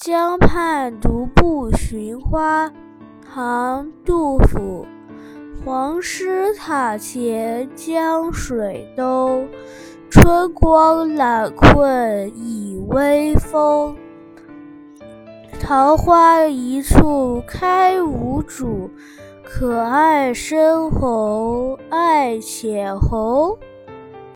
江畔独步寻花唐杜甫黄师塔前江水东春光懒困倚微风。桃花一簇开无主可爱深红爱浅红。